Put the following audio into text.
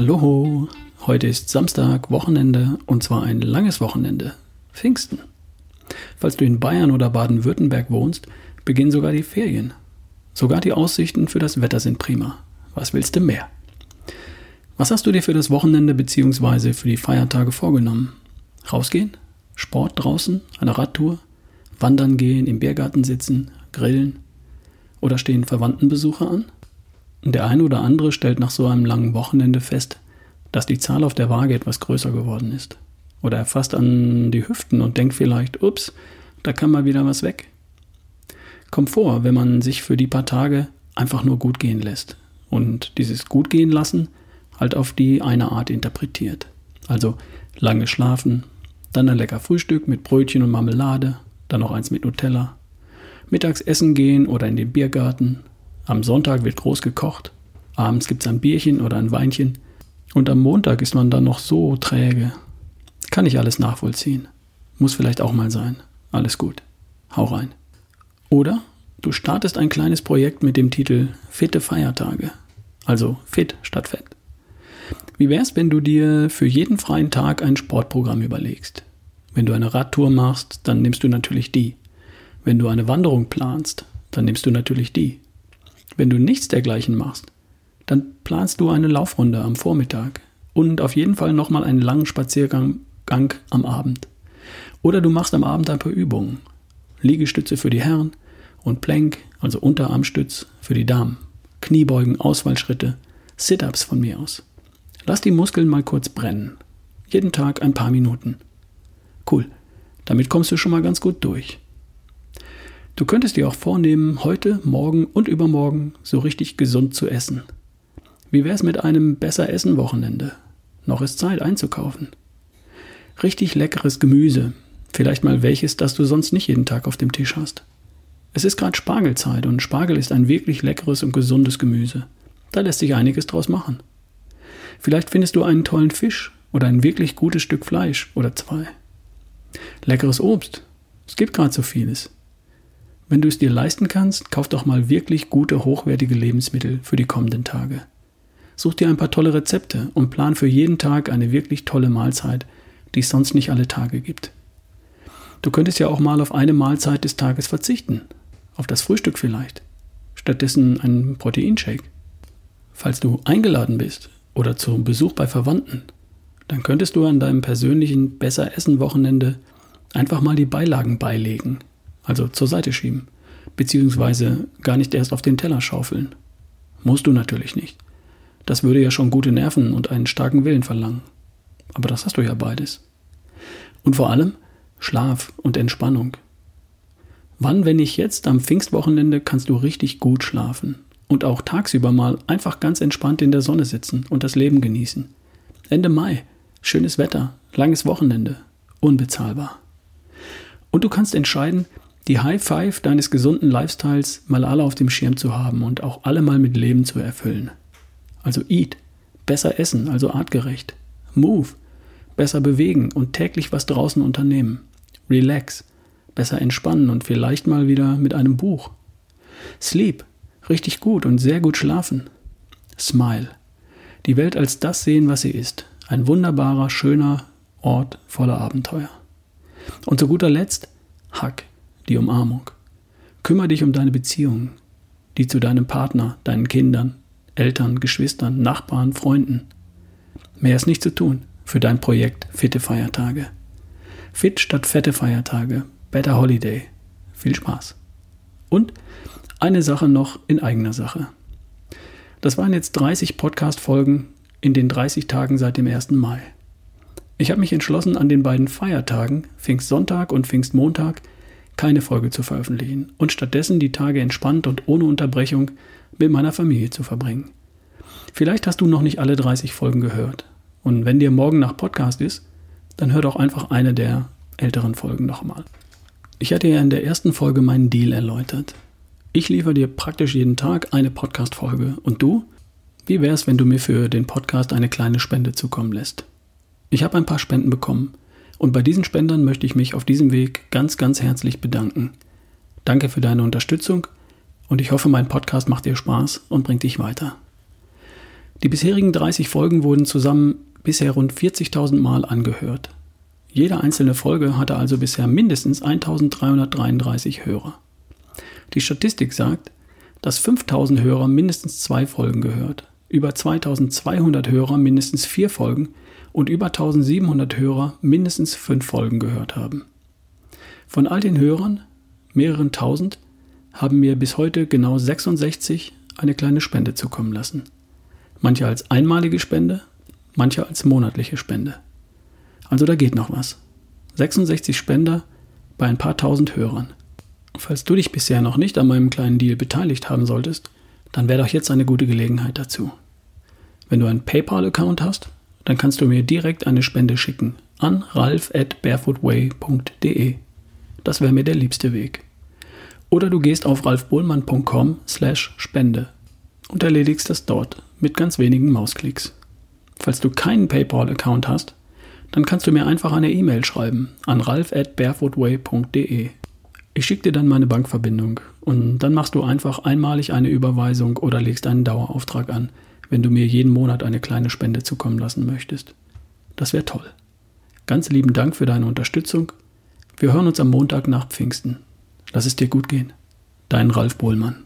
Hallo, heute ist Samstag, Wochenende und zwar ein langes Wochenende. Pfingsten. Falls du in Bayern oder Baden-Württemberg wohnst, beginnen sogar die Ferien. Sogar die Aussichten für das Wetter sind prima. Was willst du mehr? Was hast du dir für das Wochenende bzw. für die Feiertage vorgenommen? Rausgehen? Sport draußen? Eine Radtour? Wandern gehen, im Biergarten sitzen? Grillen? Oder stehen Verwandtenbesuche an? Der eine oder andere stellt nach so einem langen Wochenende fest, dass die Zahl auf der Waage etwas größer geworden ist. Oder er fasst an die Hüften und denkt vielleicht, ups, da kann mal wieder was weg. Kommt vor, wenn man sich für die paar Tage einfach nur gut gehen lässt und dieses gut gehen lassen halt auf die eine Art interpretiert. Also lange schlafen, dann ein lecker Frühstück mit Brötchen und Marmelade, dann noch eins mit Nutella, mittags essen gehen oder in den Biergarten, am Sonntag wird groß gekocht, abends gibt's ein Bierchen oder ein Weinchen und am Montag ist man dann noch so träge. Kann ich alles nachvollziehen. Muss vielleicht auch mal sein. Alles gut. Hau rein. Oder du startest ein kleines Projekt mit dem Titel Fitte Feiertage. Also fit statt fett. Wie wär's, wenn du dir für jeden freien Tag ein Sportprogramm überlegst? Wenn du eine Radtour machst, dann nimmst du natürlich die. Wenn du eine Wanderung planst, dann nimmst du natürlich die. Wenn du nichts dergleichen machst, dann planst du eine Laufrunde am Vormittag und auf jeden Fall nochmal einen langen Spaziergang am Abend. Oder du machst am Abend ein paar Übungen. Liegestütze für die Herren und Plank, also Unterarmstütz für die Damen. Kniebeugen, Ausfallschritte, Sit-ups von mir aus. Lass die Muskeln mal kurz brennen. Jeden Tag ein paar Minuten. Cool. Damit kommst du schon mal ganz gut durch. Du könntest dir auch vornehmen, heute, morgen und übermorgen so richtig gesund zu essen. Wie wär's mit einem besser Essen Wochenende? Noch ist Zeit einzukaufen. Richtig leckeres Gemüse. Vielleicht mal welches, das du sonst nicht jeden Tag auf dem Tisch hast. Es ist gerade Spargelzeit und Spargel ist ein wirklich leckeres und gesundes Gemüse. Da lässt sich einiges draus machen. Vielleicht findest du einen tollen Fisch oder ein wirklich gutes Stück Fleisch oder zwei. Leckeres Obst. Es gibt gerade so vieles. Wenn du es dir leisten kannst, kauf doch mal wirklich gute, hochwertige Lebensmittel für die kommenden Tage. Such dir ein paar tolle Rezepte und plan für jeden Tag eine wirklich tolle Mahlzeit, die es sonst nicht alle Tage gibt. Du könntest ja auch mal auf eine Mahlzeit des Tages verzichten, auf das Frühstück vielleicht, stattdessen einen Proteinshake. Falls du eingeladen bist oder zum Besuch bei Verwandten, dann könntest du an deinem persönlichen Besser Essen Wochenende einfach mal die Beilagen beilegen also zur Seite schieben, beziehungsweise gar nicht erst auf den Teller schaufeln. Musst du natürlich nicht. Das würde ja schon gute Nerven und einen starken Willen verlangen. Aber das hast du ja beides. Und vor allem Schlaf und Entspannung. Wann, wenn nicht jetzt, am Pfingstwochenende kannst du richtig gut schlafen und auch tagsüber mal einfach ganz entspannt in der Sonne sitzen und das Leben genießen. Ende Mai, schönes Wetter, langes Wochenende, unbezahlbar. Und du kannst entscheiden, die High Five deines gesunden Lifestyles mal alle auf dem Schirm zu haben und auch alle mal mit Leben zu erfüllen. Also eat, besser essen, also artgerecht. Move, besser bewegen und täglich was draußen unternehmen. Relax, besser entspannen und vielleicht mal wieder mit einem Buch. Sleep, richtig gut und sehr gut schlafen. Smile, die Welt als das sehen, was sie ist. Ein wunderbarer, schöner Ort voller Abenteuer. Und zu guter Letzt, Hug, die Umarmung. Kümmere dich um deine Beziehungen, die zu deinem Partner, deinen Kindern, Eltern, Geschwistern, Nachbarn, Freunden. Mehr ist nicht zu tun für dein Projekt Fitte Feiertage. Fit statt fette Feiertage. Better Holiday. Viel Spaß. Und eine Sache noch in eigener Sache. Das waren jetzt 30 Podcast-Folgen in den 30 Tagen seit dem 1. Mai. Ich habe mich entschlossen, an den beiden Feiertagen, Pfingstsonntag und Pfingstmontag, keine Folge zu veröffentlichen und stattdessen die Tage entspannt und ohne Unterbrechung mit meiner Familie zu verbringen. Vielleicht hast du noch nicht alle 30 Folgen gehört. Und wenn dir morgen nach Podcast ist, dann hör doch einfach eine der älteren Folgen nochmal. Ich hatte ja in der ersten Folge meinen Deal erläutert. Ich liefere dir praktisch jeden Tag eine Podcast-Folge. Und du? Wie wär's, wenn du mir für den Podcast eine kleine Spende zukommen lässt? Ich habe ein paar Spenden bekommen und bei diesen Spendern möchte ich mich auf diesem Weg ganz, ganz herzlich bedanken. Danke für deine Unterstützung und ich hoffe, mein Podcast macht dir Spaß und bringt dich weiter. Die bisherigen 30 Folgen wurden zusammen bisher rund 40.000 Mal angehört. Jede einzelne Folge hatte also bisher mindestens 1333 Hörer. Die Statistik sagt, dass 5000 Hörer mindestens zwei Folgen gehört, über 2200 Hörer mindestens vier Folgen und über 1700 Hörer mindestens fünf Folgen gehört haben. Von all den Hörern, mehreren tausend, haben mir bis heute genau 66 eine kleine Spende zukommen lassen. Manche als einmalige Spende, manche als monatliche Spende. Also da geht noch was. 66 Spender bei ein paar tausend Hörern. Falls du dich bisher noch nicht an meinem kleinen Deal beteiligt haben solltest, dann wäre doch jetzt eine gute Gelegenheit dazu. Wenn du einen PayPal-Account hast, dann kannst du mir direkt eine Spende schicken an ralf at barefootway.de. Das wäre mir der liebste Weg. Oder du gehst auf ralfbohlmann.com slash Spende und erledigst das dort mit ganz wenigen Mausklicks. Falls du keinen PayPal-Account hast, dann kannst du mir einfach eine E-Mail schreiben an ralf at barefootway.de. Ich schicke dir dann meine Bankverbindung und dann machst du einfach einmalig eine Überweisung oder legst einen Dauerauftrag an, wenn du mir jeden Monat eine kleine Spende zukommen lassen möchtest. Das wäre toll. Ganz lieben Dank für deine Unterstützung. Wir hören uns am Montag nach Pfingsten. Lass es dir gut gehen. Dein Ralf Bohlmann.